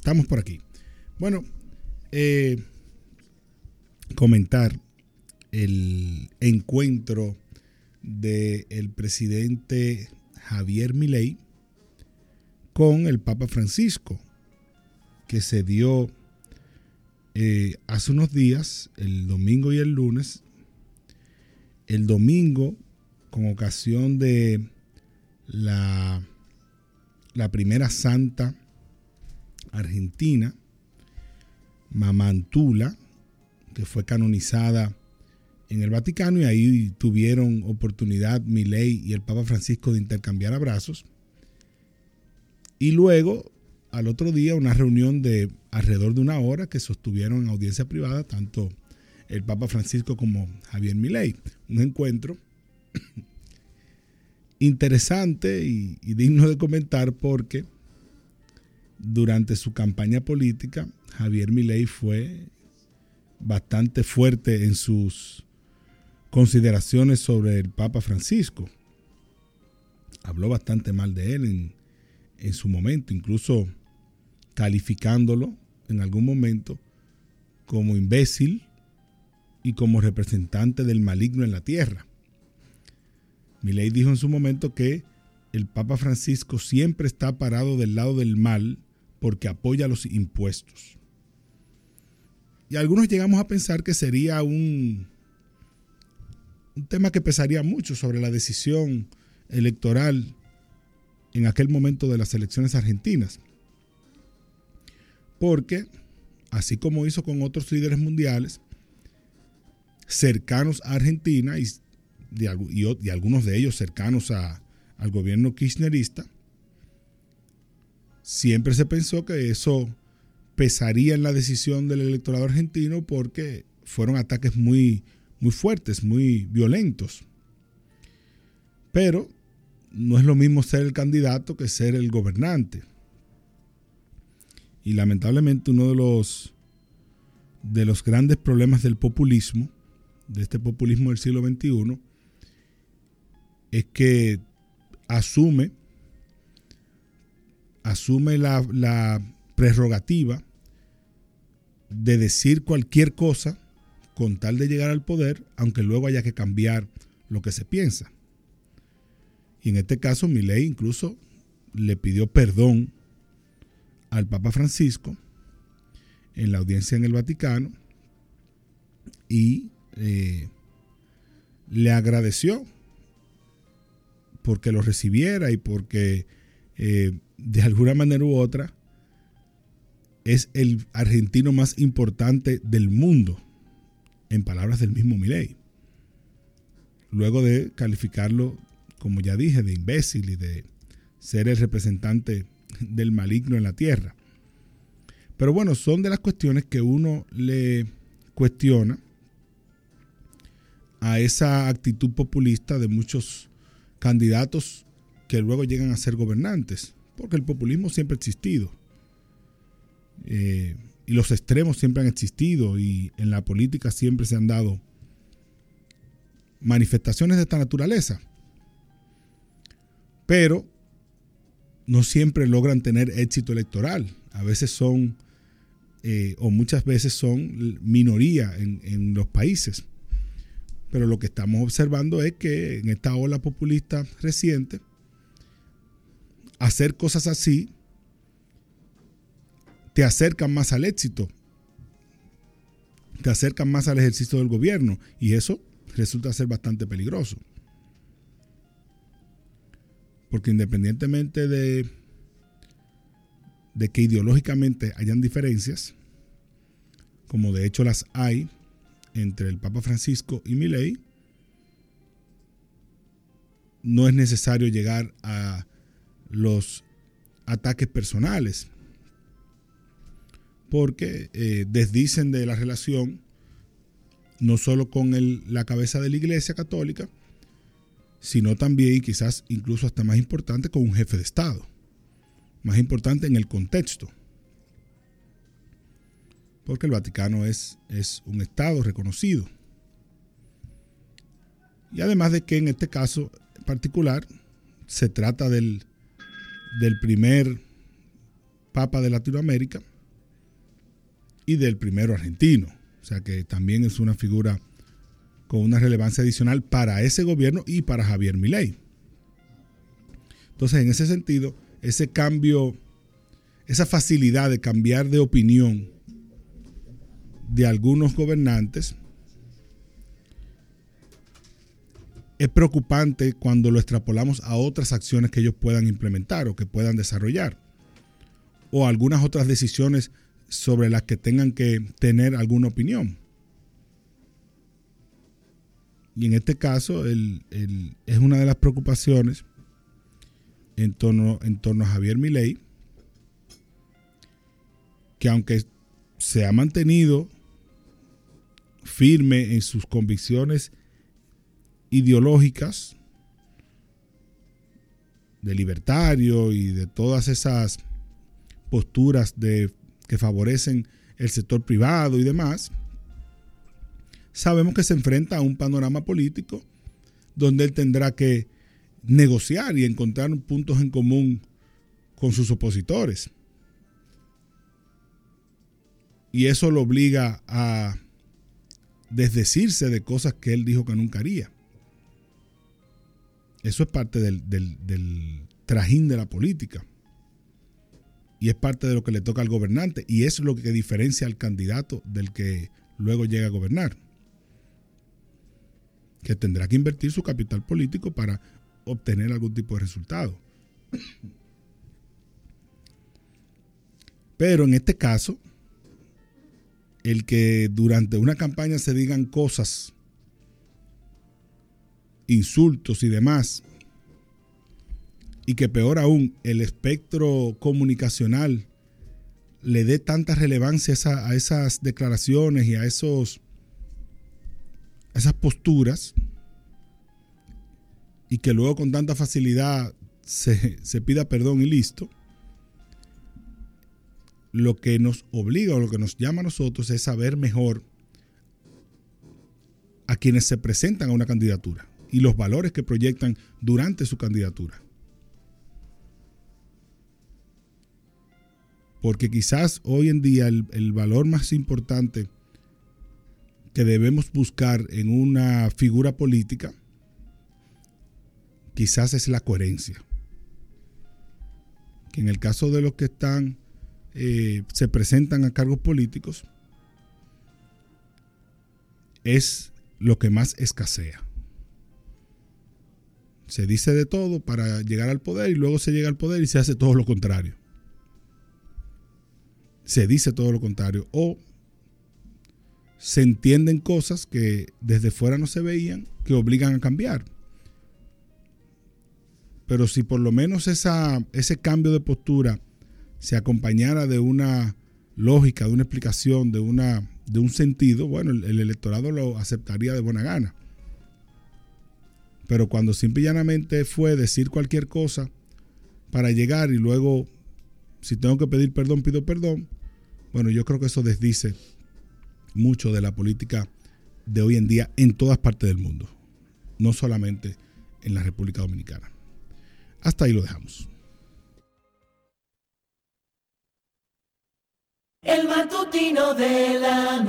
Estamos por aquí. Bueno, eh, comentar el encuentro del presidente Javier Milei con el Papa Francisco, que se dio eh, hace unos días, el domingo y el lunes. El domingo, con ocasión de la, la primera santa argentina, Mamantula, que fue canonizada en el Vaticano y ahí tuvieron oportunidad Milei y el Papa Francisco de intercambiar abrazos. Y luego, al otro día, una reunión de alrededor de una hora que sostuvieron en audiencia privada tanto el Papa Francisco como Javier Milei. Un encuentro interesante y, y digno de comentar porque durante su campaña política Javier Milei fue bastante fuerte en sus consideraciones sobre el Papa Francisco. Habló bastante mal de él en, en su momento, incluso calificándolo en algún momento como imbécil y como representante del maligno en la tierra. Milei dijo en su momento que el Papa Francisco siempre está parado del lado del mal porque apoya los impuestos. Y algunos llegamos a pensar que sería un, un tema que pesaría mucho sobre la decisión electoral en aquel momento de las elecciones argentinas. Porque, así como hizo con otros líderes mundiales, cercanos a Argentina y, y algunos de ellos cercanos al gobierno kirchnerista, siempre se pensó que eso pesaría en la decisión del electorado argentino porque fueron ataques muy, muy fuertes, muy violentos. Pero no es lo mismo ser el candidato que ser el gobernante. Y lamentablemente uno de los, de los grandes problemas del populismo, de este populismo del siglo XXI, es que asume, asume la, prerrogativa de decir cualquier cosa con tal de llegar al poder, aunque luego haya que cambiar lo que se piensa. Y en este caso, ley incluso le pidió perdón al Papa Francisco en la audiencia en el Vaticano y eh, le agradeció porque lo recibiera y porque eh, de alguna manera u otra es el argentino más importante del mundo, en palabras del mismo Milei. Luego de calificarlo, como ya dije, de imbécil y de ser el representante del maligno en la tierra. Pero bueno, son de las cuestiones que uno le cuestiona a esa actitud populista de muchos candidatos que luego llegan a ser gobernantes, porque el populismo siempre ha existido. Eh, y los extremos siempre han existido y en la política siempre se han dado manifestaciones de esta naturaleza. Pero no siempre logran tener éxito electoral. A veces son, eh, o muchas veces son minoría en, en los países. Pero lo que estamos observando es que en esta ola populista reciente, hacer cosas así te acercan más al éxito, te acercan más al ejercicio del gobierno y eso resulta ser bastante peligroso. Porque independientemente de, de que ideológicamente hayan diferencias, como de hecho las hay entre el Papa Francisco y Milei, no es necesario llegar a los ataques personales porque eh, desdicen de la relación no solo con la cabeza de la Iglesia Católica, sino también, quizás incluso hasta más importante, con un jefe de Estado. Más importante en el contexto. Porque el Vaticano es, es un Estado reconocido. Y además de que en este caso particular se trata del, del primer papa de Latinoamérica y del primero argentino. O sea que también es una figura con una relevancia adicional para ese gobierno y para Javier Milei. Entonces, en ese sentido, ese cambio, esa facilidad de cambiar de opinión de algunos gobernantes es preocupante cuando lo extrapolamos a otras acciones que ellos puedan implementar o que puedan desarrollar o algunas otras decisiones sobre las que tengan que tener alguna opinión. Y en este caso es una de las preocupaciones en torno, en torno a Javier Milei, que aunque se ha mantenido firme en sus convicciones ideológicas de libertario y de todas esas posturas de, que favorecen el sector privado y demás, sabemos que se enfrenta a un panorama político donde él tendrá que negociar y encontrar puntos en común con sus opositores. Y eso lo obliga a desdecirse de cosas que él dijo que nunca haría. Eso es parte del, trajín de la política. Y es parte de lo que le toca al gobernante. Y es lo que diferencia al candidato del que luego llega a gobernar. Que tendrá que invertir su capital político para obtener algún tipo de resultado. Pero en este caso, el que durante una campaña se digan cosas, insultos y demás, y que peor aún, el espectro comunicacional le dé tanta relevancia a, esas declaraciones y a esos esas posturas, y que luego con tanta facilidad se, pida perdón y listo, lo que nos obliga o lo que nos llama a nosotros es saber mejor a quienes se presentan a una candidatura y los valores que proyectan durante su candidatura. Porque quizás hoy en día el, valor más importante que debemos buscar en una figura política quizás es la coherencia. Que en el caso de los que están, eh, se presentan a cargos políticos, es lo que más escasea. Se dice de todo para llegar al poder y luego se llega al poder y se hace todo lo contrario. Se dice todo lo contrario. O se entienden cosas que desde fuera no se veían que obligan a cambiar. Pero si por lo menos esa, ese cambio de postura se acompañara de una lógica, de una explicación, de, una, de un sentido, bueno, el, electorado lo aceptaría de buena gana. Pero cuando simple y llanamente fue decir cualquier cosa para llegar y luego, si tengo que pedir perdón, pido perdón, bueno, yo creo que eso desdice mucho de la política de hoy en día en todas partes del mundo, no solamente en la República Dominicana. Hasta ahí lo dejamos. El matutino de la